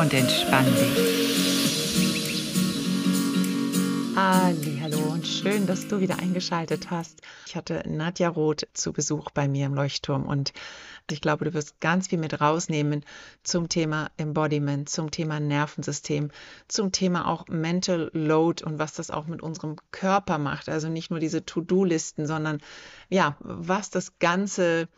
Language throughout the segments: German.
und entspann dich. Hallo und schön, dass du wieder eingeschaltet hast. Ich hatte Nadja Roth zu Besuch bei mir im Leuchtturm und ich glaube, du wirst ganz viel mit rausnehmen zum Thema Embodiment, zum Thema Nervensystem, zum Thema auch Mental Load und was das auch mit unserem Körper macht. Also nicht nur diese To-Do-Listen, sondern ja, was das Ganze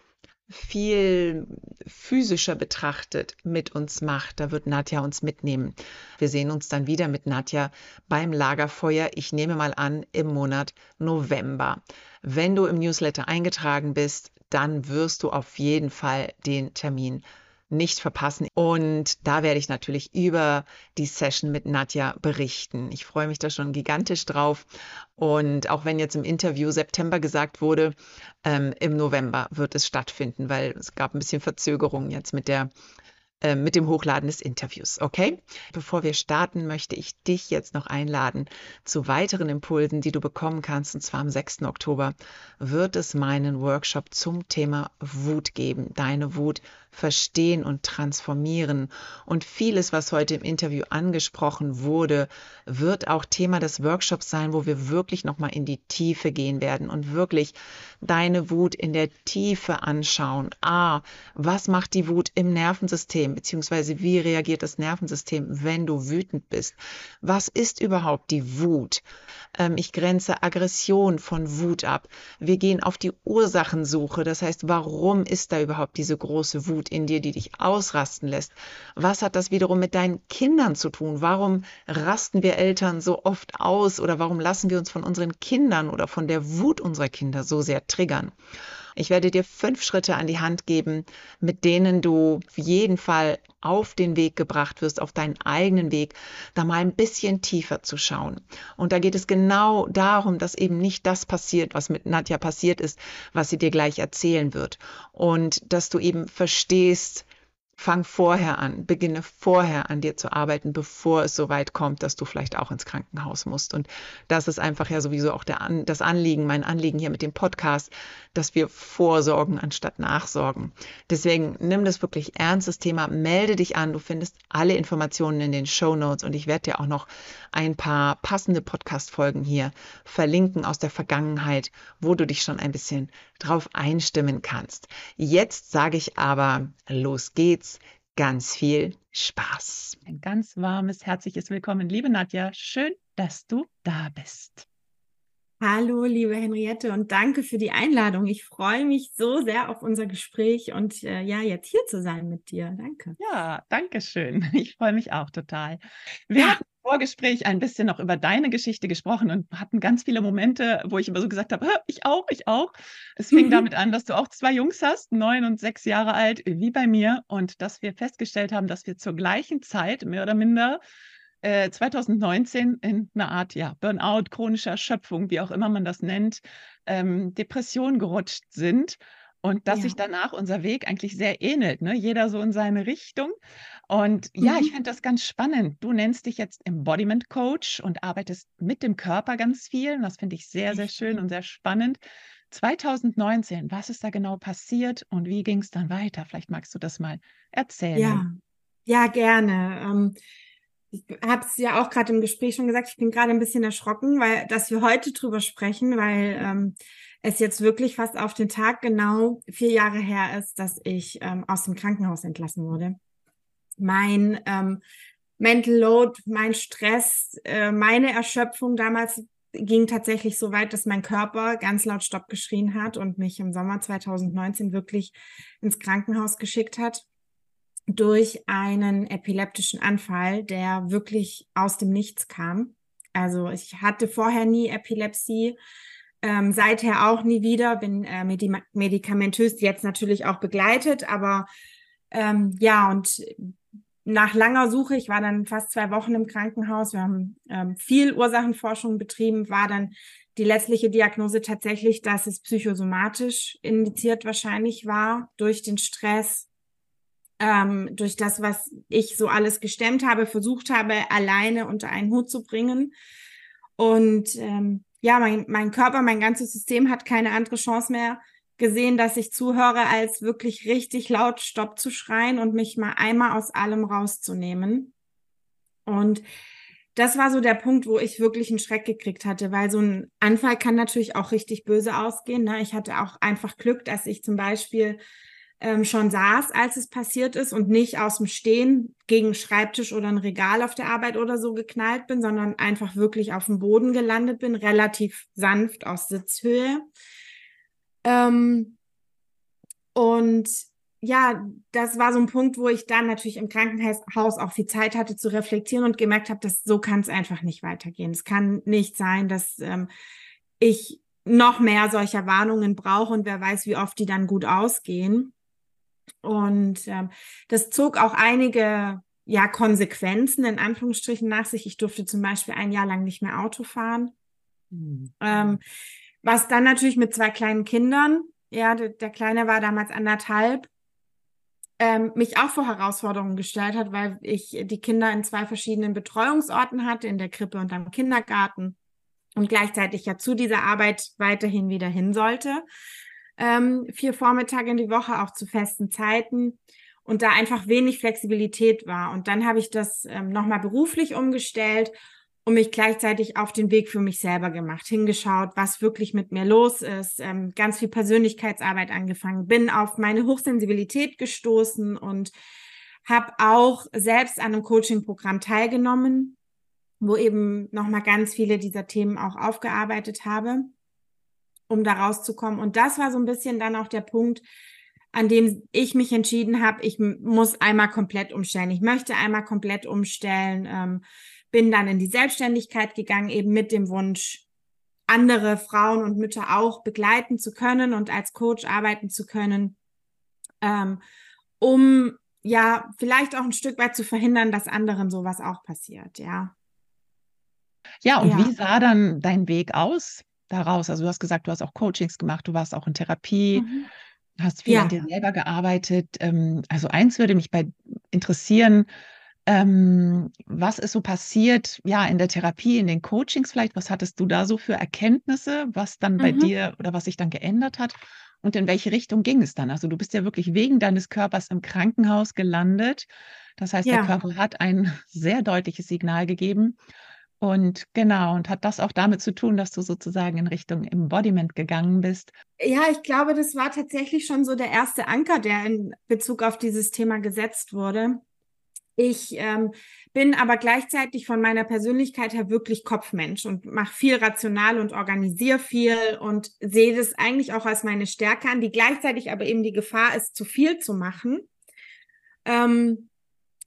viel physischer betrachtet mit uns macht. Da wird Nadja uns mitnehmen. Wir sehen uns dann wieder mit Nadja beim Lagerfeuer. Ich nehme mal an, im Monat November. Wenn du im Newsletter eingetragen bist, dann wirst du auf jeden Fall den Termin nicht verpassen. Und da werde ich natürlich über die Session mit Nadja berichten. Ich freue mich da schon gigantisch drauf. Und auch wenn jetzt im Interview September gesagt wurde, ähm, im November wird es stattfinden, weil es gab ein bisschen Verzögerungen jetzt mit der äh, mit dem Hochladen des Interviews. Okay? Bevor wir starten, möchte ich dich jetzt noch einladen zu weiteren Impulsen, die du bekommen kannst. Und zwar am 6. Oktober wird es meinen Workshop zum Thema Wut geben. Deine Wut verstehen und transformieren. Und vieles, was heute im Interview angesprochen wurde, wird auch Thema des Workshops sein, wo wir wirklich nochmal in die Tiefe gehen werden und wirklich deine Wut in der Tiefe anschauen. Ah, was macht die Wut im Nervensystem, beziehungsweise wie reagiert das Nervensystem, wenn du wütend bist? Was ist überhaupt die Wut? Ähm, ich grenze Aggression von Wut ab. Wir gehen auf die Ursachensuche. Das heißt, warum ist da überhaupt diese große Wut in dir, die dich ausrasten lässt? Was hat das wiederum mit deinen Kindern zu tun? Warum rasten wir Eltern so oft aus oder warum lassen wir uns von unseren Kindern oder von der Wut unserer Kinder so sehr triggern? Ich werde dir fünf Schritte an die Hand geben, mit denen du auf jeden Fall auf den Weg gebracht wirst, auf deinen eigenen Weg, da mal ein bisschen tiefer zu schauen. Und da geht es genau darum, dass eben nicht das passiert, was mit Nadja passiert ist, was sie dir gleich erzählen wird. Und dass du eben verstehst, Fang vorher an, beginne vorher an dir zu arbeiten, bevor es so weit kommt, dass du vielleicht auch ins Krankenhaus musst. Und das ist einfach ja sowieso auch der, das Anliegen, mein Anliegen hier mit dem Podcast, dass wir vorsorgen anstatt nachsorgen. Deswegen nimm das wirklich ernst, das Thema, melde dich an. Du findest alle Informationen in den Show Notes und ich werde dir auch noch ein paar passende Podcast-Folgen hier verlinken aus der Vergangenheit, wo du dich schon ein bisschen drauf einstimmen kannst. Jetzt sage ich aber, los geht's ganz viel Spaß. Ein ganz warmes, herzliches Willkommen, liebe Nadja. Schön, dass du da bist. Hallo, liebe Henriette, und danke für die Einladung. Ich freue mich so sehr auf unser Gespräch und äh, ja, jetzt hier zu sein mit dir. Danke. Ja, danke schön. Ich freue mich auch total. Wir ja. hatten Vorgespräch ein bisschen noch über deine Geschichte gesprochen und hatten ganz viele Momente, wo ich immer so gesagt habe, ich auch, ich auch. Es fing mhm. damit an, dass du auch zwei Jungs hast, neun und sechs Jahre alt, wie bei mir, und dass wir festgestellt haben, dass wir zur gleichen Zeit, mehr oder minder, 2019 äh, in einer Art ja, Burnout, chronischer Erschöpfung, wie auch immer man das nennt, ähm, Depression gerutscht sind und dass ja. sich danach unser Weg eigentlich sehr ähnelt, ne? jeder so in seine Richtung. Und ja, ich mhm. finde das ganz spannend. Du nennst dich jetzt Embodiment Coach und arbeitest mit dem Körper ganz viel. Und das finde ich sehr, sehr schön und sehr spannend. 2019, was ist da genau passiert und wie ging es dann weiter? Vielleicht magst du das mal erzählen. Ja, ja, gerne. Ähm, ich habe es ja auch gerade im Gespräch schon gesagt, ich bin gerade ein bisschen erschrocken, weil dass wir heute drüber sprechen, weil ähm, es jetzt wirklich fast auf den Tag genau vier Jahre her ist, dass ich ähm, aus dem Krankenhaus entlassen wurde. Mein ähm, Mental Load, mein Stress, äh, meine Erschöpfung damals ging tatsächlich so weit, dass mein Körper ganz laut Stopp geschrien hat und mich im Sommer 2019 wirklich ins Krankenhaus geschickt hat durch einen epileptischen Anfall, der wirklich aus dem Nichts kam. Also ich hatte vorher nie Epilepsie, ähm, seither auch nie wieder, bin äh, medi medikamentös jetzt natürlich auch begleitet, aber Ähm, ja, und nach langer Suche, ich war dann fast zwei Wochen im Krankenhaus, wir haben ähm, viel Ursachenforschung betrieben, war dann die letztliche Diagnose tatsächlich, dass es psychosomatisch indiziert wahrscheinlich war durch den Stress, ähm, durch das, was ich so alles gestemmt habe, versucht habe, alleine unter einen Hut zu bringen. Und ähm, ja, mein, mein Körper, mein ganzes System hat keine andere Chance mehr gesehen, dass ich zuhöre, als wirklich richtig laut Stopp zu schreien und mich mal einmal aus allem rauszunehmen. Und das war so der Punkt, wo ich wirklich einen Schreck gekriegt hatte, weil so ein Anfall kann natürlich auch richtig böse ausgehen. Ne? Ich hatte auch einfach Glück, dass ich zum Beispiel ähm, schon saß, als es passiert ist und nicht aus dem Stehen gegen Schreibtisch oder ein Regal auf der Arbeit oder so geknallt bin, sondern einfach wirklich auf dem Boden gelandet bin, relativ sanft aus Sitzhöhe. Ähm, und ja, das war so ein Punkt, wo ich dann natürlich im Krankenhaus auch viel Zeit hatte zu reflektieren und gemerkt habe, dass so kann es einfach nicht weitergehen. Es kann nicht sein, dass ähm, ich noch mehr solcher Warnungen brauche und wer weiß, wie oft die dann gut ausgehen. Und ähm, das zog auch einige ja, Konsequenzen in Anführungsstrichen nach sich. Ich durfte zum Beispiel ein Jahr lang nicht mehr Auto fahren. Mhm. Ähm, was dann natürlich mit zwei kleinen Kindern, ja, der, der Kleine war damals anderthalb, ähm, mich auch vor Herausforderungen gestellt hat, weil ich die Kinder in zwei verschiedenen Betreuungsorten hatte, in der Krippe und am Kindergarten und gleichzeitig ja zu dieser Arbeit weiterhin wieder hin sollte ähm, vier Vormittage in die Woche, auch zu festen Zeiten und da einfach wenig Flexibilität war. Und dann habe ich das ähm, nochmal beruflich umgestellt und mich gleichzeitig auf den Weg für mich selber gemacht, hingeschaut, was wirklich mit mir los ist, ähm, ganz viel Persönlichkeitsarbeit angefangen, bin auf meine Hochsensibilität gestoßen und habe auch selbst an einem Coaching-Programm teilgenommen, wo eben nochmal ganz viele dieser Themen auch aufgearbeitet habe um da rauszukommen. Und das war so ein bisschen dann auch der Punkt, an dem ich mich entschieden habe, ich muss einmal komplett umstellen. Ich möchte einmal komplett umstellen. Ähm, bin dann in die Selbstständigkeit gegangen, eben mit dem Wunsch, andere Frauen und Mütter auch begleiten zu können und als Coach arbeiten zu können, ähm, um ja vielleicht auch ein Stück weit zu verhindern, dass anderen sowas auch passiert, ja. Ja, und ja. wie sah dann dein Weg aus? Daraus? Also du hast gesagt, du hast auch Coachings gemacht, du warst auch in Therapie, mhm. hast viel ja. an dir selber gearbeitet. Ähm, also eins würde mich bei interessieren, ähm, was ist so passiert, ja, in der Therapie, in den Coachings vielleicht? Was hattest du da so für Erkenntnisse, was dann bei mhm. dir oder was sich dann geändert hat? Und in welche Richtung ging es dann? Also du bist ja wirklich wegen deines Körpers im Krankenhaus gelandet. Das heißt, ja. der Körper hat ein sehr deutliches Signal gegeben. Und genau, und hat das auch damit zu tun, dass du sozusagen in Richtung Embodiment gegangen bist? Ja, ich glaube, das war tatsächlich schon so der erste Anker, der in Bezug auf dieses Thema gesetzt wurde. Ich ähm, bin aber gleichzeitig von meiner Persönlichkeit her wirklich Kopfmensch und mache viel rational und organisiere viel und sehe das eigentlich auch als meine Stärke an, die gleichzeitig aber eben die Gefahr ist, zu viel zu machen. Ähm,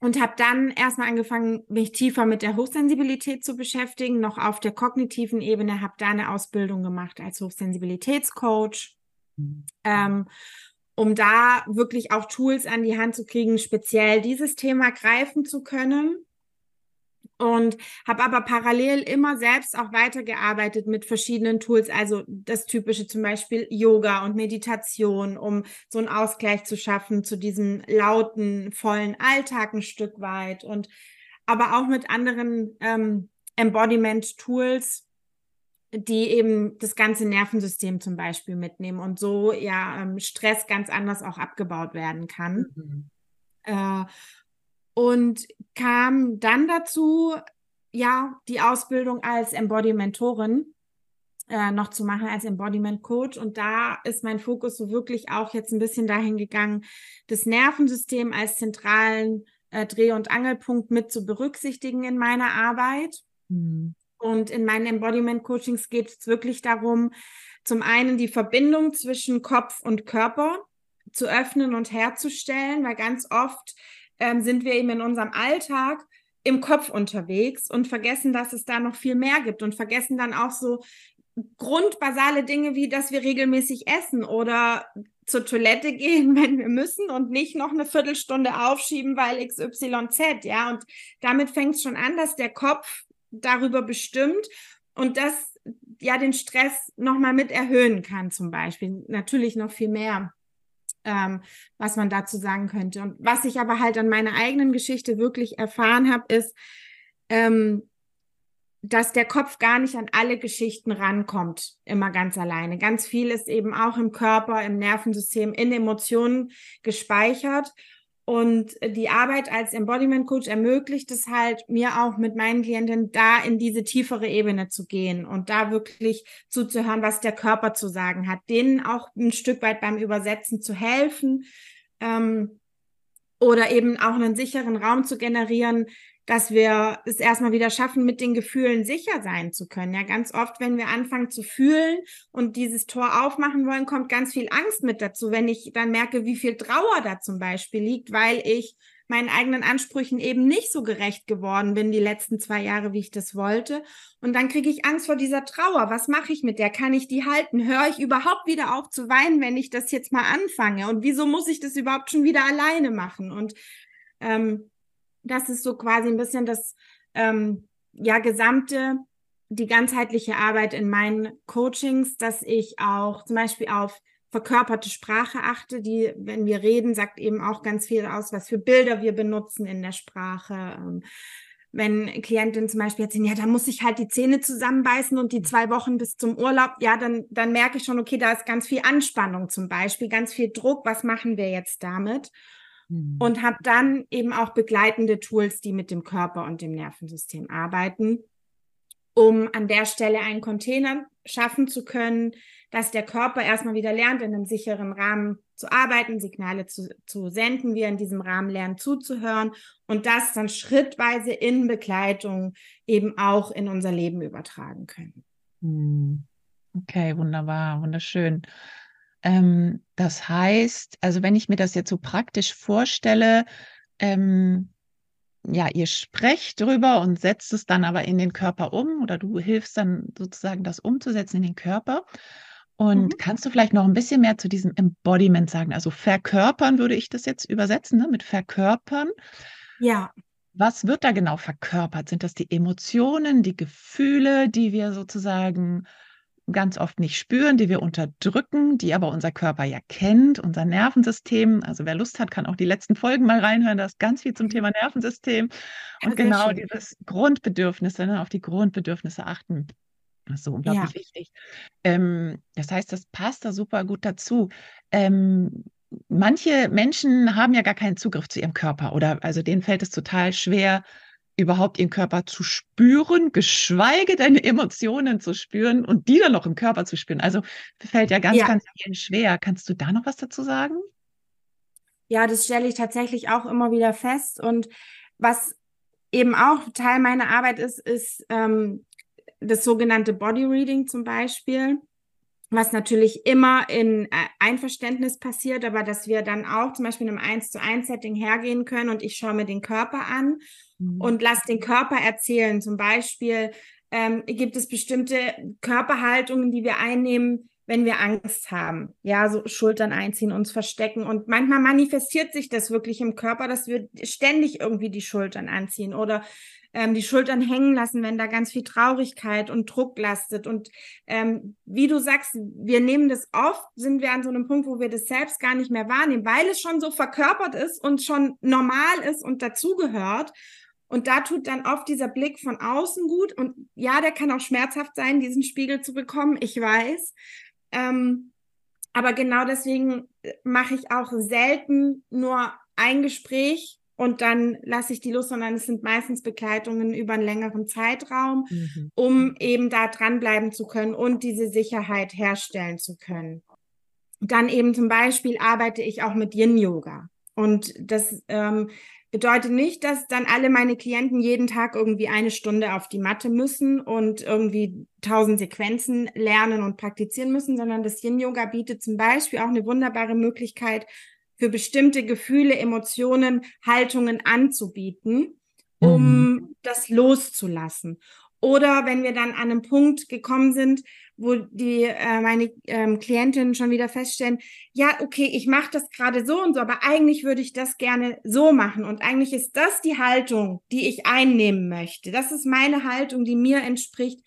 und habe dann erstmal angefangen, mich tiefer mit der Hochsensibilität zu beschäftigen, noch auf der kognitiven Ebene, habe da eine Ausbildung gemacht als Hochsensibilitätscoach, mhm. ähm, um da wirklich auch Tools an die Hand zu kriegen, speziell dieses Thema greifen zu können und habe aber parallel immer selbst auch weitergearbeitet mit verschiedenen Tools, also das typische zum Beispiel Yoga und Meditation, um so einen Ausgleich zu schaffen zu diesem lauten, vollen Alltag ein Stück weit und aber auch mit anderen ähm, Embodiment-Tools, die eben das ganze Nervensystem zum Beispiel mitnehmen und so ja ähm, Stress ganz anders auch abgebaut werden kann. Mhm. Äh, und kam dann dazu, ja, die Ausbildung als Embodiment-Mentorin äh, noch zu machen als Embodiment Coach. Und da ist mein Fokus so wirklich auch jetzt ein bisschen dahin gegangen, das Nervensystem als zentralen äh, Dreh- und Angelpunkt mit zu berücksichtigen in meiner Arbeit. Mhm. Und in meinen Embodiment Coachings geht es wirklich darum, zum einen die Verbindung zwischen Kopf und Körper zu öffnen und herzustellen, weil ganz oft ähm, sind wir eben in unserem Alltag im Kopf unterwegs und vergessen, dass es da noch viel mehr gibt und vergessen dann auch so grundbasale Dinge wie, dass wir regelmäßig essen oder zur Toilette gehen, wenn wir müssen und nicht noch eine Viertelstunde aufschieben, weil XYZ, ja. Und damit fängt es schon an, dass der Kopf darüber bestimmt und das ja den Stress nochmal mit erhöhen kann, zum Beispiel. Natürlich noch viel mehr, ähm, was man dazu sagen könnte. Und was ich aber halt an meiner eigenen Geschichte wirklich erfahren habe, ist, ähm, dass der Kopf gar nicht an alle Geschichten rankommt, immer ganz alleine. Ganz viel ist eben auch im Körper, im Nervensystem, in Emotionen gespeichert. Und die Arbeit als Embodiment Coach ermöglicht es halt mir auch mit meinen Klienten da in diese tiefere Ebene zu gehen und da wirklich zuzuhören, was der Körper zu sagen hat, denen auch ein Stück weit beim Übersetzen zu helfen. Ähm, oder eben auch einen sicheren Raum zu generieren, dass wir es erstmal wieder schaffen, mit den Gefühlen sicher sein zu können. Ja, ganz oft, wenn wir anfangen zu fühlen und dieses Tor aufmachen wollen, kommt ganz viel Angst mit dazu, wenn ich dann merke, wie viel Trauer da zum Beispiel liegt, weil ich meinen eigenen Ansprüchen eben nicht so gerecht geworden bin die letzten zwei Jahre, wie ich das wollte. Und dann kriege ich Angst vor dieser Trauer. Was mache ich mit der? Kann ich die halten? Höre ich überhaupt wieder auf zu weinen, wenn ich das jetzt mal anfange? Und wieso muss ich das überhaupt schon wieder alleine machen? Und ähm, das ist so quasi ein bisschen das ähm, ja gesamte, die ganzheitliche Arbeit in meinen Coachings, dass ich auch zum Beispiel auf verkörperte Sprache achte, die, wenn wir reden, sagt eben auch ganz viel aus, was für Bilder wir benutzen in der Sprache. Ähm, wenn Klientinnen zum Beispiel erzählen, ja, da muss ich halt die Zähne zusammenbeißen und die zwei Wochen bis zum Urlaub, ja, dann, dann merke ich schon, okay, da ist ganz viel Anspannung zum Beispiel, ganz viel Druck, was machen wir jetzt damit? Mhm. Und habe dann eben auch begleitende Tools, die mit dem Körper und dem Nervensystem arbeiten, um an der Stelle einen Container schaffen zu können, dass der Körper erstmal wieder lernt, in einem sicheren Rahmen zu arbeiten, Signale zu, zu senden, wir in diesem Rahmen lernen zuzuhören und das dann schrittweise in Begleitung eben auch in unser Leben übertragen können. Mhm. Okay, wunderbar, wunderschön. Ähm, das heißt, also wenn ich mir das jetzt so praktisch vorstelle, ähm, ja, ihr sprecht drüber und setzt es dann aber in den Körper um oder du hilfst dann sozusagen das umzusetzen in den Körper. Und mhm. kannst du vielleicht noch ein bisschen mehr zu diesem Embodiment sagen? Also verkörpern würde ich das jetzt übersetzen, ne? mit verkörpern. Ja. Was wird da genau verkörpert? Sind das die Emotionen, die Gefühle, die wir sozusagen ganz oft nicht spüren, die wir unterdrücken, die aber unser Körper ja kennt, unser Nervensystem. Also wer Lust hat, kann auch die letzten Folgen mal reinhören. Da ist ganz viel zum Thema Nervensystem. Und ja, genau schön. dieses Grundbedürfnisse, ne, auf die Grundbedürfnisse achten. Das ist so unglaublich ja. wichtig. Ähm, das heißt, das passt da super gut dazu. Ähm, manche Menschen haben ja gar keinen Zugriff zu ihrem Körper oder also denen fällt es total schwer, überhaupt ihren Körper zu spüren, geschweige denn Emotionen zu spüren und die dann noch im Körper zu spüren. Also fällt ja ganz, ja. ganz vielen schwer. Kannst du da noch was dazu sagen? Ja, das stelle ich tatsächlich auch immer wieder fest. Und was eben auch Teil meiner Arbeit ist, ist ähm, das sogenannte Body Reading zum Beispiel was natürlich immer in äh, Einverständnis passiert, aber dass wir dann auch zum Beispiel in einem 1 zu 1 Setting hergehen können und ich schaue mir den Körper an mhm. und lasse den Körper erzählen. Zum Beispiel ähm, gibt es bestimmte Körperhaltungen, die wir einnehmen, wenn wir Angst haben. Ja, so Schultern einziehen, uns verstecken. Und manchmal manifestiert sich das wirklich im Körper, dass wir ständig irgendwie die Schultern anziehen oder ähm, die Schultern hängen lassen, wenn da ganz viel Traurigkeit und Druck lastet. Und ähm, wie du sagst, wir nehmen das oft, sind wir an so einem Punkt, wo wir das selbst gar nicht mehr wahrnehmen, weil es schon so verkörpert ist und schon normal ist und dazugehört. Und da tut dann oft dieser Blick von außen gut. Und ja, der kann auch schmerzhaft sein, diesen Spiegel zu bekommen. Ich weiß. Ähm, aber genau deswegen äh, mache ich auch selten nur ein Gespräch und dann lasse ich die los, sondern es sind meistens Begleitungen über einen längeren Zeitraum, mhm. um eben da dranbleiben zu können und diese Sicherheit herstellen zu können. Dann eben zum Beispiel arbeite ich auch mit Yin-Yoga. Und das ähm, bedeutet nicht, dass dann alle meine Klienten jeden Tag irgendwie eine Stunde auf die Matte müssen und irgendwie tausend Sequenzen lernen und praktizieren müssen, sondern das Yin-Yoga bietet zum Beispiel auch eine wunderbare Möglichkeit, für bestimmte Gefühle, Emotionen, Haltungen anzubieten, um mhm. das loszulassen. Oder wenn wir dann an einem Punkt gekommen sind, wo die äh, meine ähm, Klientinnen schon wieder feststellen, ja, okay, ich mache das gerade so und so, aber eigentlich würde ich das gerne so machen und eigentlich ist das die Haltung, die ich einnehmen möchte. Das ist meine Haltung, die mir entspricht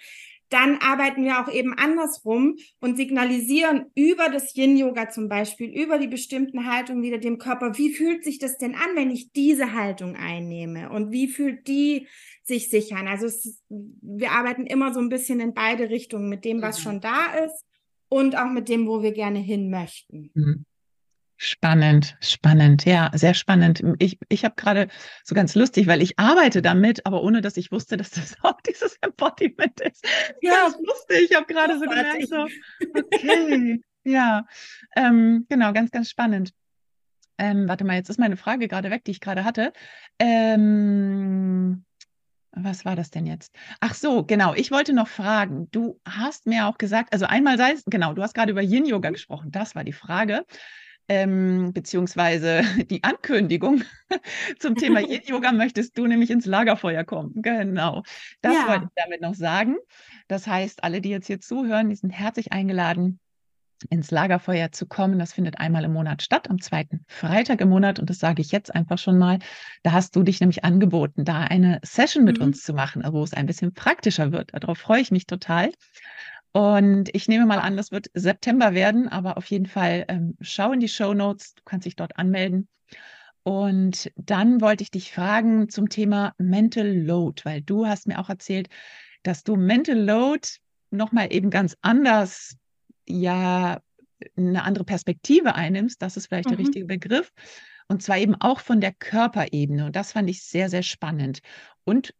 dann arbeiten wir auch eben andersrum und signalisieren über das Yin-Yoga zum Beispiel, über die bestimmten Haltungen wieder dem Körper, wie fühlt sich das denn an, wenn ich diese Haltung einnehme und wie fühlt die sich sicher an. Also es, wir arbeiten immer so ein bisschen in beide Richtungen mit dem, was mhm. schon da ist und auch mit dem, wo wir gerne hin möchten. Mhm. Spannend, spannend, ja, sehr spannend. Ich, ich habe gerade so ganz lustig, weil ich arbeite damit, aber ohne dass ich wusste, dass das auch dieses Embodiment ist. Ja, ganz lustig. Ich habe gerade so gemerkt, so, okay, ja, ähm, genau, ganz, ganz spannend. Ähm, warte mal, jetzt ist meine Frage gerade weg, die ich gerade hatte. Ähm, was war das denn jetzt? Ach so, genau. Ich wollte noch fragen. Du hast mir auch gesagt, also einmal sei es, genau, du hast gerade über Yin Yoga gesprochen. Das war die Frage ähm, beziehungsweise die Ankündigung zum Thema Yin-Yoga möchtest du nämlich ins Lagerfeuer kommen. Genau. Das ja. wollte ich damit noch sagen. Das heißt, alle, die jetzt hier zuhören, die sind herzlich eingeladen, ins Lagerfeuer zu kommen. Das findet einmal im Monat statt, am zweiten Freitag im Monat. Und das sage ich jetzt einfach schon mal. Da hast du dich nämlich angeboten, da eine Session mit mhm. uns zu machen, wo es ein bisschen praktischer wird. Darauf freue ich mich total. Und ich nehme mal an, das wird September werden, aber auf jeden Fall ähm, schau in die Show Notes. Du kannst dich dort anmelden. Und dann wollte ich dich fragen zum Thema Mental Load, weil du hast mir auch erzählt, dass du Mental Load nochmal eben ganz anders, ja, eine andere Perspektive einnimmst. Das ist vielleicht mhm. der richtige Begriff. Und zwar eben auch von der Körperebene. Und das fand ich sehr, sehr spannend. Und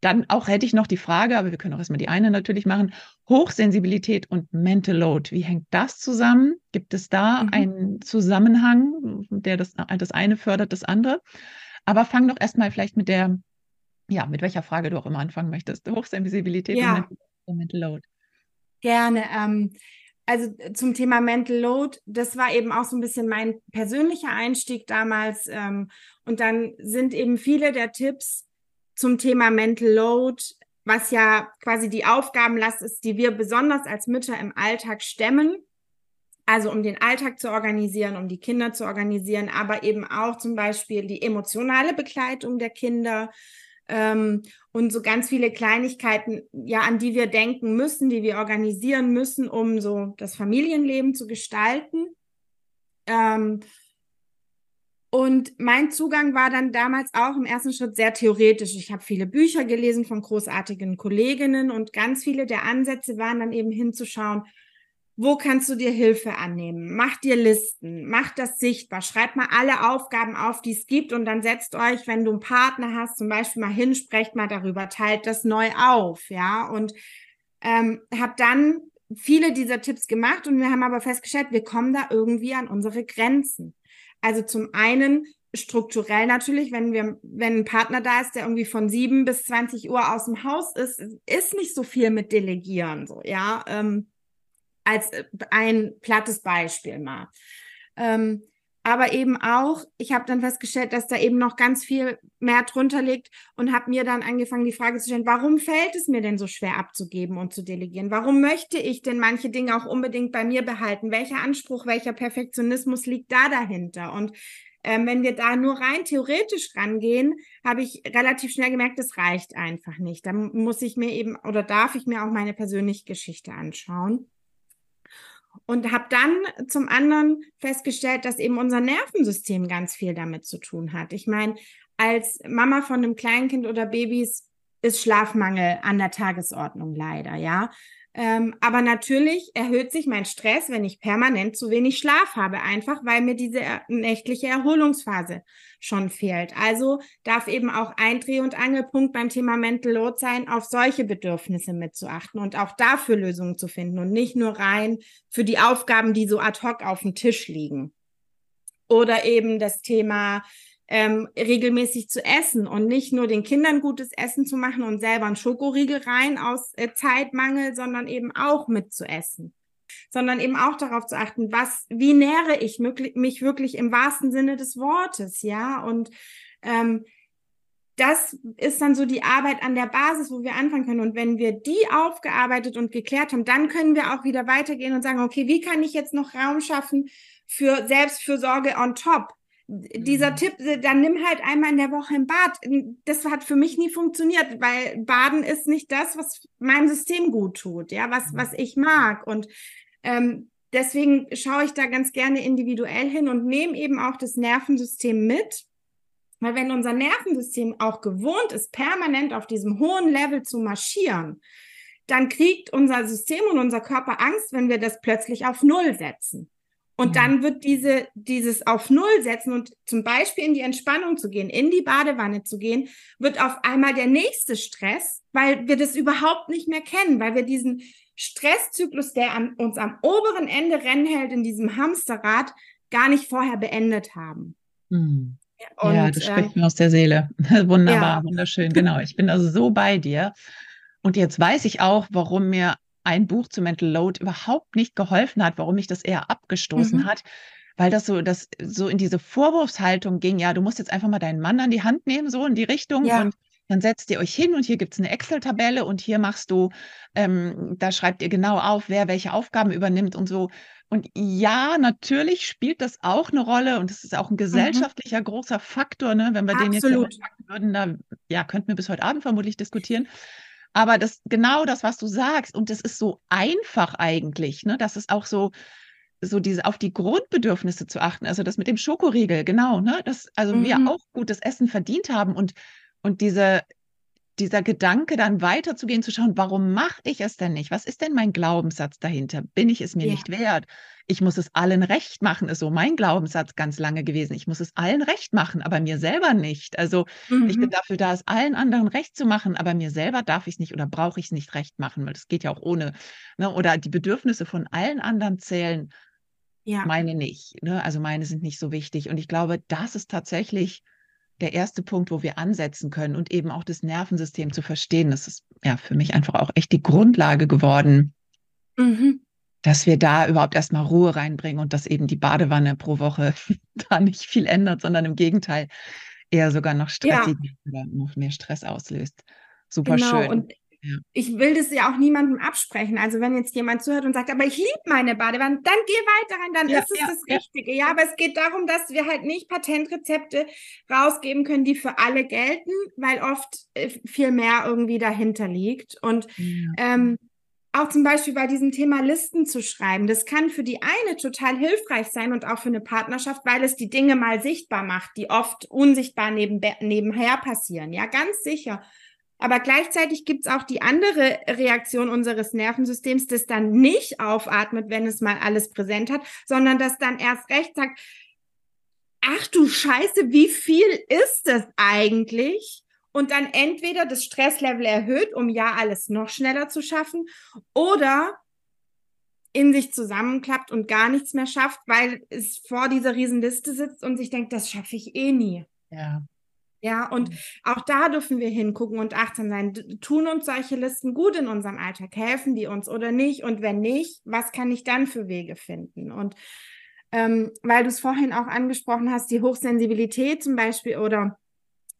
dann auch hätte ich noch die Frage, aber wir können auch erstmal die eine natürlich machen. Hochsensibilität und Mental Load. Wie hängt das zusammen? Gibt es da mhm. einen Zusammenhang, der das, das eine fördert das andere? Aber fang doch erstmal vielleicht mit der, ja, mit welcher Frage du auch immer anfangen möchtest. Hochsensibilität ja. und Mental Load. Gerne. Ähm, also zum Thema Mental Load, das war eben auch so ein bisschen mein persönlicher Einstieg damals. Ähm, und dann sind eben viele der Tipps, zum Thema Mental Load, was ja quasi die Aufgabenlast ist, die wir besonders als Mütter im Alltag stemmen. Also um den Alltag zu organisieren, um die Kinder zu organisieren, aber eben auch zum Beispiel die emotionale Begleitung der Kinder ähm, und so ganz viele Kleinigkeiten, ja, an die wir denken müssen, die wir organisieren müssen, um so das Familienleben zu gestalten. Ähm, und mein Zugang war dann damals auch im ersten Schritt sehr theoretisch. Ich habe viele Bücher gelesen von großartigen Kolleginnen und ganz viele der Ansätze waren dann eben hinzuschauen, wo kannst du dir Hilfe annehmen? Mach dir Listen, mach das sichtbar, schreib mal alle Aufgaben auf, die es gibt und dann setzt euch, wenn du einen Partner hast, zum Beispiel mal hin, sprecht mal darüber, teilt das neu auf, ja, und ähm, habe dann viele dieser Tipps gemacht und wir haben aber festgestellt, wir kommen da irgendwie an unsere Grenzen. Also zum einen strukturell natürlich, wenn wir, wenn ein Partner da ist, der irgendwie von sieben bis 20 Uhr aus dem Haus ist, ist nicht so viel mit Delegieren, so, ja, ähm, als ein plattes Beispiel mal. Ähm, aber eben auch, ich habe dann festgestellt, dass da eben noch ganz viel mehr drunter liegt und habe mir dann angefangen, die Frage zu stellen, warum fällt es mir denn so schwer abzugeben und zu delegieren? Warum möchte ich denn manche Dinge auch unbedingt bei mir behalten? Welcher Anspruch, welcher Perfektionismus liegt da dahinter? Und ähm, wenn wir da nur rein theoretisch rangehen, habe ich relativ schnell gemerkt, das reicht einfach nicht. Da muss ich mir eben oder darf ich mir auch meine persönliche Geschichte anschauen. Und habe dann zum anderen festgestellt, dass eben unser Nervensystem ganz viel damit zu tun hat. Ich meine, als Mama von einem Kleinkind oder Babys ist Schlafmangel an der Tagesordnung leider, ja. Ähm, aber natürlich erhöht sich mein Stress, wenn ich permanent zu wenig Schlaf habe, einfach weil mir diese nächtliche Erholungsphase schon fehlt. Also darf eben auch ein Dreh- und Angelpunkt beim Thema Mental Load sein, auf solche Bedürfnisse mitzuachten und auch dafür Lösungen zu finden und nicht nur rein für die Aufgaben, die so ad hoc auf dem Tisch liegen. Oder eben das Thema ähm, regelmäßig zu essen und nicht nur den Kindern gutes Essen zu machen und selber einen Schokoriegel rein aus äh, Zeitmangel, sondern eben auch mitzuessen. Sondern eben auch darauf zu achten, was, wie nähere ich mich wirklich im wahrsten Sinne des Wortes, ja, und ähm, das ist dann so die Arbeit an der Basis, wo wir anfangen können. Und wenn wir die aufgearbeitet und geklärt haben, dann können wir auch wieder weitergehen und sagen, okay, wie kann ich jetzt noch Raum schaffen für Selbstfürsorge on top? Dieser mhm. Tipp, dann nimm halt einmal in der Woche ein Bad. Das hat für mich nie funktioniert, weil Baden ist nicht das, was meinem System gut tut, ja, was, was ich mag. Und ähm, deswegen schaue ich da ganz gerne individuell hin und nehme eben auch das Nervensystem mit weil wenn unser Nervensystem auch gewohnt ist, permanent auf diesem hohen Level zu marschieren, dann kriegt unser System und unser Körper Angst, wenn wir das plötzlich auf Null setzen. Und mhm. dann wird diese, dieses auf Null setzen und zum Beispiel in die Entspannung zu gehen, in die Badewanne zu gehen, wird auf einmal der nächste Stress, weil wir das überhaupt nicht mehr kennen, weil wir diesen Stresszyklus, der an, uns am oberen Ende rennen hält in diesem Hamsterrad, gar nicht vorher beendet haben. Mhm. Und, ja, das spricht ähm, mir aus der Seele. Wunderbar, ja. wunderschön. Genau. Ich bin also so bei dir. Und jetzt weiß ich auch, warum mir ein Buch zu Mental Load überhaupt nicht geholfen hat, warum mich das eher abgestoßen mhm. hat, weil das so, das so in diese Vorwurfshaltung ging, ja, du musst jetzt einfach mal deinen Mann an die Hand nehmen, so in die Richtung ja. und dann setzt ihr euch hin und hier gibt es eine Excel-Tabelle und hier machst du, ähm, da schreibt ihr genau auf, wer welche Aufgaben übernimmt und so. Und ja, natürlich spielt das auch eine Rolle und es ist auch ein mhm. gesellschaftlicher mhm. großer Faktor, ne? wenn wir Absolut. den jetzt packen würden, da ja, könnten wir bis heute Abend vermutlich diskutieren. Aber das genau das, was du sagst, und das ist so einfach eigentlich, ne? Das ist auch so, so diese auf die Grundbedürfnisse zu achten. Also das mit dem Schokoriegel, genau, ne? Dass also mhm. wir auch gutes Essen verdient haben und und diese dieser Gedanke dann weiterzugehen, zu schauen, warum mache ich es denn nicht? Was ist denn mein Glaubenssatz dahinter? Bin ich es mir ja. nicht wert? Ich muss es allen recht machen, ist so mein Glaubenssatz ganz lange gewesen. Ich muss es allen recht machen, aber mir selber nicht. Also mhm. ich bin mhm. dafür da, es allen anderen recht zu machen, aber mir selber darf ich es nicht oder brauche ich es nicht recht machen, weil das geht ja auch ohne. Ne? Oder die Bedürfnisse von allen anderen zählen, ja. meine nicht. Ne? Also meine sind nicht so wichtig. Und ich glaube, das ist tatsächlich der erste Punkt, wo wir ansetzen können und eben auch das Nervensystem zu verstehen. Das ist ja für mich einfach auch echt die Grundlage geworden, mhm. dass wir da überhaupt erstmal Ruhe reinbringen und dass eben die Badewanne pro Woche da nicht viel ändert, sondern im Gegenteil eher sogar noch stressig ja. oder noch mehr Stress auslöst. Super genau. schön. Und ja. Ich will das ja auch niemandem absprechen. Also wenn jetzt jemand zuhört und sagt, aber ich liebe meine Badewanne, dann geh weiter rein, dann ja, ist es ja, das Richtige. Ja, aber es geht darum, dass wir halt nicht Patentrezepte rausgeben können, die für alle gelten, weil oft äh, viel mehr irgendwie dahinter liegt. Und ähm, auch zum Beispiel bei diesem Thema Listen zu schreiben, das kann für die eine total hilfreich sein und auch für eine Partnerschaft, weil es die Dinge mal sichtbar macht, die oft unsichtbar neben, nebenher passieren. Ja, ganz sicher. Aber gleichzeitig gibt es auch die andere Reaktion unseres Nervensystems, das dann nicht aufatmet, wenn es mal alles präsent hat, sondern das dann erst recht sagt, ach du Scheiße, wie viel ist das eigentlich? Und dann entweder das Stresslevel erhöht, um ja alles noch schneller zu schaffen, oder in sich zusammenklappt und gar nichts mehr schafft, weil es vor dieser Riesenliste sitzt und sich denkt, das schaffe ich eh nie. Ja. Ja, und mhm. auch da dürfen wir hingucken und achtsam sein. Tun uns solche Listen gut in unserem Alltag? Helfen die uns oder nicht? Und wenn nicht, was kann ich dann für Wege finden? Und ähm, weil du es vorhin auch angesprochen hast, die Hochsensibilität zum Beispiel oder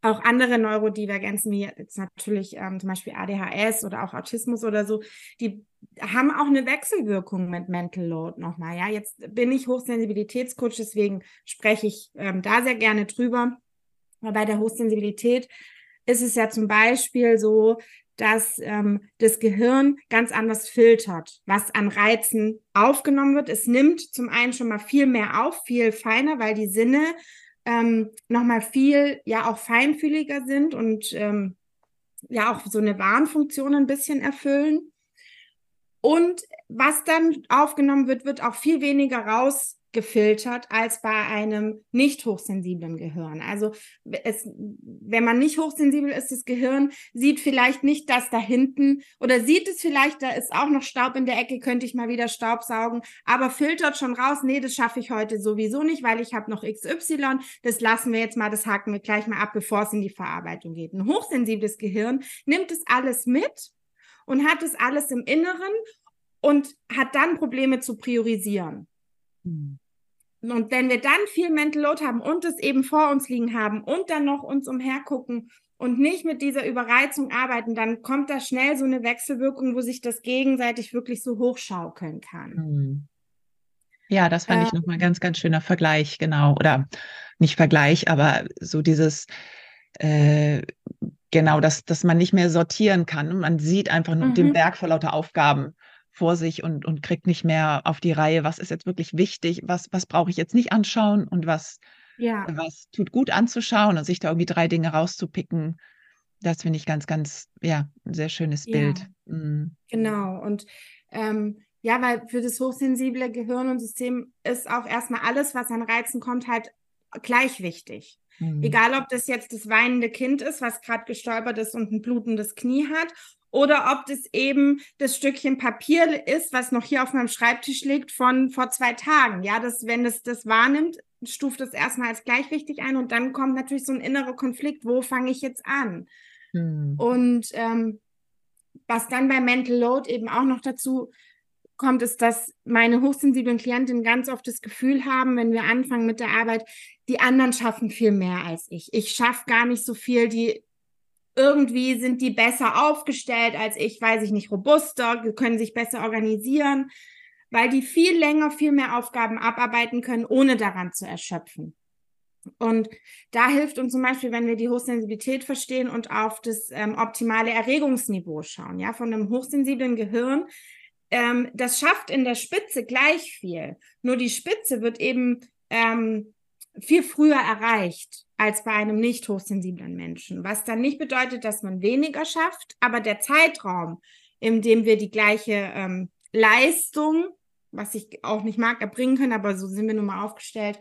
auch andere Neurodivergenzen, wie jetzt natürlich ähm, zum Beispiel ADHS oder auch Autismus oder so, die haben auch eine Wechselwirkung mit Mental Load nochmal. Ja, jetzt bin ich Hochsensibilitätscoach, deswegen spreche ich ähm, da sehr gerne drüber bei der Hochsensibilität ist es ja zum Beispiel so, dass ähm, das Gehirn ganz anders filtert, was an Reizen aufgenommen wird. Es nimmt zum einen schon mal viel mehr auf, viel feiner, weil die Sinne ähm, nochmal viel, ja, auch feinfühliger sind und ähm, ja auch so eine Warnfunktion ein bisschen erfüllen. Und was dann aufgenommen wird, wird auch viel weniger raus gefiltert als bei einem nicht hochsensiblen Gehirn. Also es, wenn man nicht hochsensibel ist, das Gehirn sieht vielleicht nicht das da hinten oder sieht es vielleicht, da ist auch noch Staub in der Ecke, könnte ich mal wieder Staub saugen, aber filtert schon raus, nee, das schaffe ich heute sowieso nicht, weil ich habe noch XY, das lassen wir jetzt mal, das haken wir gleich mal ab, bevor es in die Verarbeitung geht. Ein hochsensibles Gehirn nimmt es alles mit und hat es alles im Inneren und hat dann Probleme zu priorisieren. Hm. und wenn wir dann viel Mental Load haben und es eben vor uns liegen haben und dann noch uns umhergucken und nicht mit dieser Überreizung arbeiten, dann kommt da schnell so eine Wechselwirkung, wo sich das gegenseitig wirklich so hochschaukeln kann. Hm. Ja, das fand äh, ich nochmal ganz, ganz schöner Vergleich, genau. Oder nicht Vergleich, aber so dieses, äh, genau, dass, dass man nicht mehr sortieren kann. Man sieht einfach nur mhm. den Berg vor lauter Aufgaben vor sich und, und kriegt nicht mehr auf die Reihe, was ist jetzt wirklich wichtig, was, was brauche ich jetzt nicht anschauen und was, ja. was tut gut anzuschauen und sich da irgendwie drei Dinge rauszupicken. Das finde ich ganz, ganz, ja, ein sehr schönes ja. Bild. Mhm. Genau. Und ähm, ja, weil für das hochsensible Gehirn und System ist auch erstmal alles, was an Reizen kommt, halt gleich wichtig. Mhm. Egal, ob das jetzt das weinende Kind ist, was gerade gestolpert ist und ein blutendes Knie hat, oder ob das eben das Stückchen Papier ist, was noch hier auf meinem Schreibtisch liegt von vor zwei Tagen. Ja, das, wenn es das wahrnimmt, stuft es erstmal als gleich wichtig ein und dann kommt natürlich so ein innerer Konflikt, wo fange ich jetzt an? Mhm. Und ähm, was dann bei Mental Load eben auch noch dazu kommt, ist, dass meine hochsensiblen Klientinnen ganz oft das Gefühl haben, wenn wir anfangen mit der Arbeit, die anderen schaffen viel mehr als ich. Ich schaffe gar nicht so viel, die irgendwie sind die besser aufgestellt als ich, weiß ich nicht, robuster, können sich besser organisieren, weil die viel länger, viel mehr Aufgaben abarbeiten können, ohne daran zu erschöpfen. Und da hilft uns zum Beispiel, wenn wir die Hochsensibilität verstehen und auf das ähm, optimale Erregungsniveau schauen. Ja, von einem hochsensiblen Gehirn ähm, das schafft in der Spitze gleich viel. Nur die Spitze wird eben ähm, viel früher erreicht als bei einem nicht hochsensiblen Menschen. Was dann nicht bedeutet, dass man weniger schafft, aber der Zeitraum, in dem wir die gleiche ähm, Leistung, was ich auch nicht mag, erbringen können, aber so sind wir nun mal aufgestellt,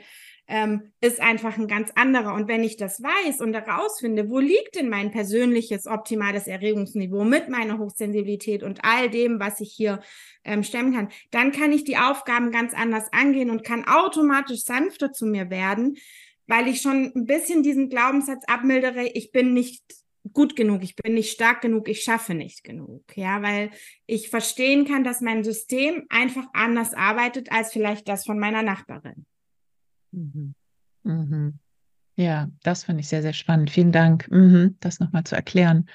ähm, ist einfach ein ganz anderer. Und wenn ich das weiß und herausfinde, wo liegt denn mein persönliches optimales Erregungsniveau mit meiner Hochsensibilität und all dem, was ich hier ähm, stemmen kann, dann kann ich die Aufgaben ganz anders angehen und kann automatisch sanfter zu mir werden, weil ich schon ein bisschen diesen Glaubenssatz abmildere, ich bin nicht gut genug, ich bin nicht stark genug, ich schaffe nicht genug. Ja, weil ich verstehen kann, dass mein System einfach anders arbeitet als vielleicht das von meiner Nachbarin. Mhm. Mhm. Ja, das finde ich sehr, sehr spannend. Vielen Dank, mhm, das nochmal zu erklären.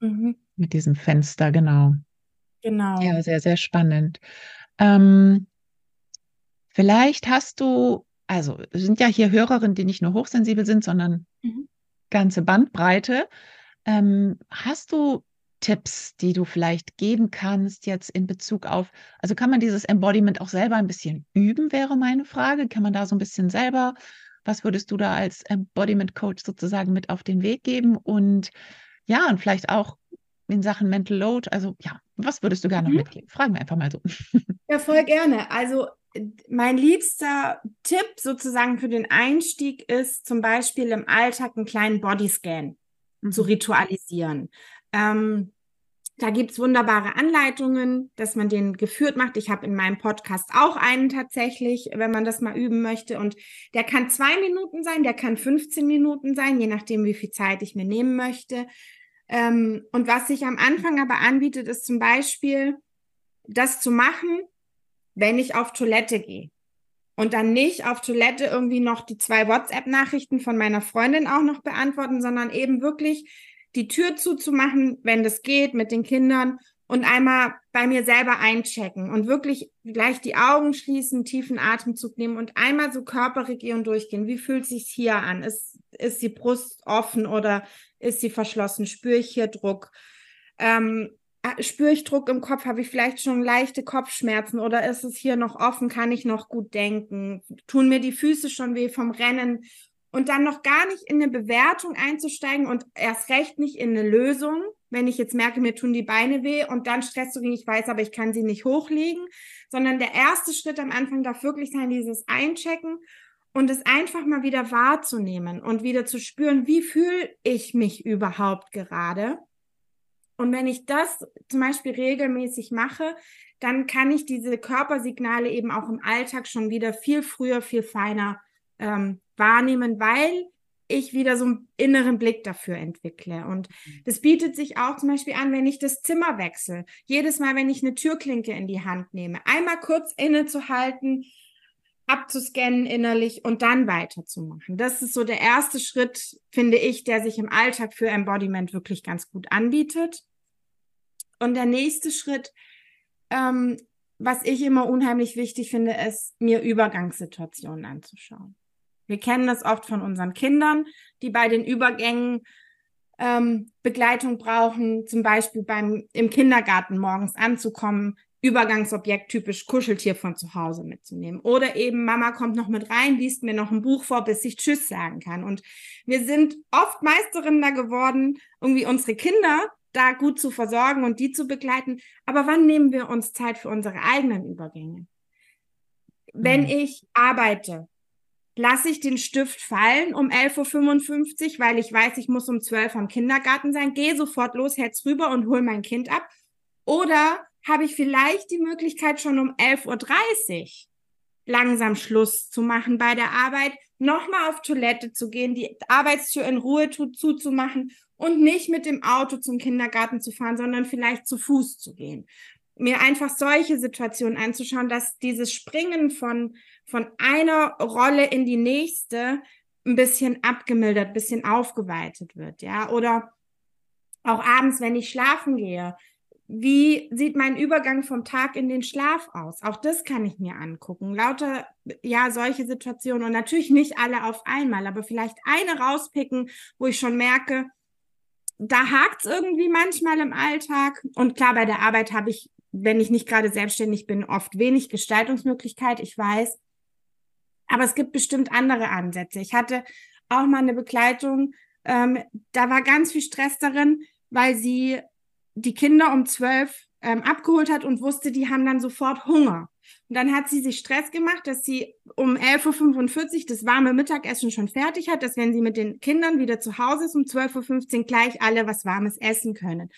Mhm. Mit diesem Fenster, genau. Genau. Ja, sehr, sehr spannend. Ähm, vielleicht hast du, also es sind ja hier Hörerinnen, die nicht nur hochsensibel sind, sondern mhm. ganze Bandbreite. Ähm, hast du Tipps, die du vielleicht geben kannst jetzt in Bezug auf, also kann man dieses Embodiment auch selber ein bisschen üben, wäre meine Frage. Kann man da so ein bisschen selber, was würdest du da als Embodiment Coach sozusagen mit auf den Weg geben? Und ja, und vielleicht auch in Sachen Mental Load, also ja, was würdest du gerne noch mhm. mitgeben? Fragen wir einfach mal so. Ja, voll gerne. Also mein liebster Tipp sozusagen für den Einstieg ist zum Beispiel im Alltag einen kleinen Bodyscan mhm. zu ritualisieren. Ähm, da gibt's wunderbare Anleitungen, dass man den geführt macht. Ich habe in meinem Podcast auch einen tatsächlich, wenn man das mal üben möchte. Und der kann zwei Minuten sein, der kann 15 Minuten sein, je nachdem, wie viel Zeit ich mir nehmen möchte. Ähm, und was sich am Anfang aber anbietet, ist zum Beispiel, das zu machen, wenn ich auf Toilette gehe. Und dann nicht auf Toilette irgendwie noch die zwei WhatsApp-Nachrichten von meiner Freundin auch noch beantworten, sondern eben wirklich die Tür zuzumachen, wenn das geht, mit den Kindern und einmal bei mir selber einchecken und wirklich gleich die Augen schließen, tiefen Atemzug nehmen und einmal so Körperregion durchgehen. Wie fühlt sich's hier an? Ist, ist die Brust offen oder ist sie verschlossen? Spüre ich hier Druck? Ähm, äh, spüre ich Druck im Kopf? Habe ich vielleicht schon leichte Kopfschmerzen oder ist es hier noch offen? Kann ich noch gut denken? Tun mir die Füße schon weh vom Rennen? Und dann noch gar nicht in eine Bewertung einzusteigen und erst recht nicht in eine Lösung, wenn ich jetzt merke, mir tun die Beine weh und dann Stress zu gehen, ich weiß, aber ich kann sie nicht hochlegen, sondern der erste Schritt am Anfang darf wirklich sein, dieses Einchecken und es einfach mal wieder wahrzunehmen und wieder zu spüren, wie fühle ich mich überhaupt gerade. Und wenn ich das zum Beispiel regelmäßig mache, dann kann ich diese Körpersignale eben auch im Alltag schon wieder viel früher, viel feiner ähm, wahrnehmen, weil ich wieder so einen inneren Blick dafür entwickle. Und mhm. das bietet sich auch zum Beispiel an, wenn ich das Zimmer wechsle. Jedes Mal, wenn ich eine Türklinke in die Hand nehme, einmal kurz innezuhalten, abzuscannen innerlich und dann weiterzumachen. Das ist so der erste Schritt, finde ich, der sich im Alltag für Embodiment wirklich ganz gut anbietet. Und der nächste Schritt, ähm, was ich immer unheimlich wichtig finde, ist, mir Übergangssituationen anzuschauen. Wir kennen das oft von unseren Kindern, die bei den Übergängen ähm, Begleitung brauchen, zum Beispiel beim im Kindergarten morgens anzukommen, Übergangsobjekt typisch Kuscheltier von zu Hause mitzunehmen. Oder eben Mama kommt noch mit rein, liest mir noch ein Buch vor, bis ich Tschüss sagen kann. Und wir sind oft Meisterinnen da geworden, irgendwie unsere Kinder da gut zu versorgen und die zu begleiten. Aber wann nehmen wir uns Zeit für unsere eigenen Übergänge? Wenn mhm. ich arbeite, lasse ich den Stift fallen um 11.55 Uhr, weil ich weiß, ich muss um 12 Uhr am Kindergarten sein, gehe sofort los, hetz rüber und hol mein Kind ab. Oder habe ich vielleicht die Möglichkeit, schon um 11.30 Uhr langsam Schluss zu machen bei der Arbeit, nochmal auf Toilette zu gehen, die Arbeitstür in Ruhe zuzumachen und nicht mit dem Auto zum Kindergarten zu fahren, sondern vielleicht zu Fuß zu gehen. Mir einfach solche Situationen anzuschauen, dass dieses Springen von, von einer Rolle in die nächste ein bisschen abgemildert, ein bisschen aufgeweitet wird, ja, oder auch abends, wenn ich schlafen gehe, wie sieht mein Übergang vom Tag in den Schlaf aus? Auch das kann ich mir angucken. Lauter, ja, solche Situationen und natürlich nicht alle auf einmal, aber vielleicht eine rauspicken, wo ich schon merke, da hakt es irgendwie manchmal im Alltag. Und klar, bei der Arbeit habe ich, wenn ich nicht gerade selbstständig bin, oft wenig Gestaltungsmöglichkeit, ich weiß. Aber es gibt bestimmt andere Ansätze. Ich hatte auch mal eine Begleitung, ähm, da war ganz viel Stress darin, weil sie die Kinder um zwölf ähm, abgeholt hat und wusste, die haben dann sofort Hunger. Und dann hat sie sich Stress gemacht, dass sie um 11.45 Uhr das warme Mittagessen schon fertig hat, dass wenn sie mit den Kindern wieder zu Hause ist, um 12.15 Uhr gleich alle was Warmes essen können.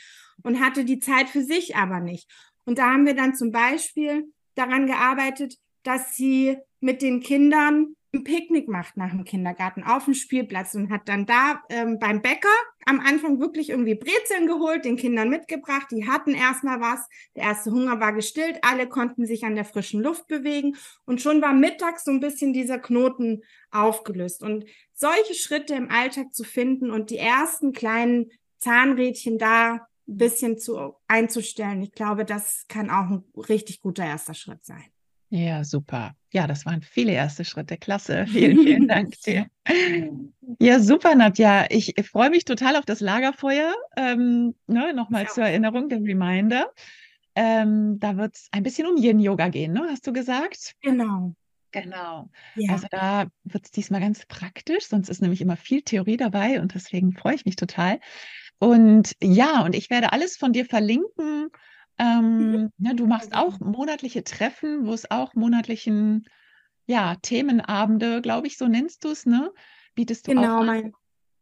Und hatte die Zeit für sich aber nicht. Und da haben wir dann zum Beispiel daran gearbeitet, dass sie mit den Kindern ein Picknick macht nach dem Kindergarten auf dem Spielplatz und hat dann da ähm, beim Bäcker am Anfang wirklich irgendwie Brezeln geholt, den Kindern mitgebracht. Die hatten erstmal was. Der erste Hunger war gestillt. Alle konnten sich an der frischen Luft bewegen. Und schon war mittags so ein bisschen dieser Knoten aufgelöst. Und solche Schritte im Alltag zu finden und die ersten kleinen Zahnrädchen da ein bisschen zu, einzustellen, ich glaube, das kann auch ein richtig guter erster Schritt sein. Ja, super. Ja, das waren viele erste Schritte. Klasse. Vielen, vielen Dank dir. Ja, super, Nadja. Ich freue mich total auf das Lagerfeuer. Ähm, ne, Nochmal ja. zur Erinnerung, der Reminder. Ähm, da wird es ein bisschen um Yin-Yoga gehen, ne? hast du gesagt? Genau. Genau. Ja. Also da wird es diesmal ganz praktisch, sonst ist nämlich immer viel Theorie dabei und deswegen freue ich mich total. Und ja, und ich werde alles von dir verlinken ähm, mhm. ja, du machst auch monatliche Treffen, wo es auch monatlichen ja, Themenabende, glaube ich, so nennst du es, ne? Bietest du genau, auch? Mein,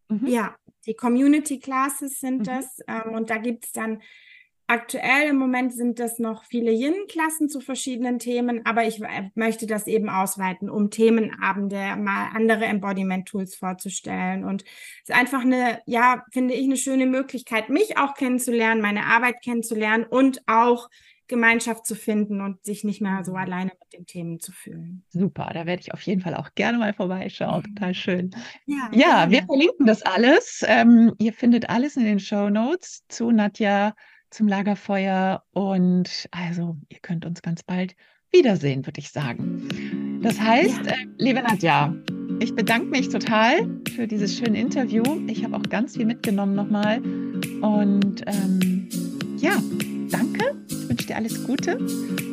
mhm. Ja, die Community Classes sind mhm. das. Ähm, und da gibt es dann Aktuell im Moment sind das noch viele Yin-Klassen zu verschiedenen Themen, aber ich möchte das eben ausweiten, um Themenabende, mal andere Embodiment-Tools vorzustellen. Und es ist einfach eine, ja, finde ich, eine schöne Möglichkeit, mich auch kennenzulernen, meine Arbeit kennenzulernen und auch Gemeinschaft zu finden und sich nicht mehr so alleine mit den Themen zu fühlen. Super, da werde ich auf jeden Fall auch gerne mal vorbeischauen. Total schön. Ja, ja wir verlinken das alles. Ähm, ihr findet alles in den Show Notes zu Nadja zum Lagerfeuer und also ihr könnt uns ganz bald wiedersehen, würde ich sagen. Das heißt, ja. äh, liebe Nadja, ich bedanke mich total für dieses schöne Interview. Ich habe auch ganz viel mitgenommen nochmal. Und ähm, ja, danke. Ich wünsche dir alles Gute.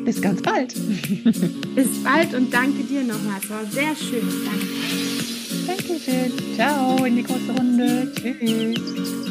Bis ganz bald. Bis bald und danke dir nochmal. Es war sehr schön. Danke. Dankeschön. Ciao in die große Runde. Tschüss.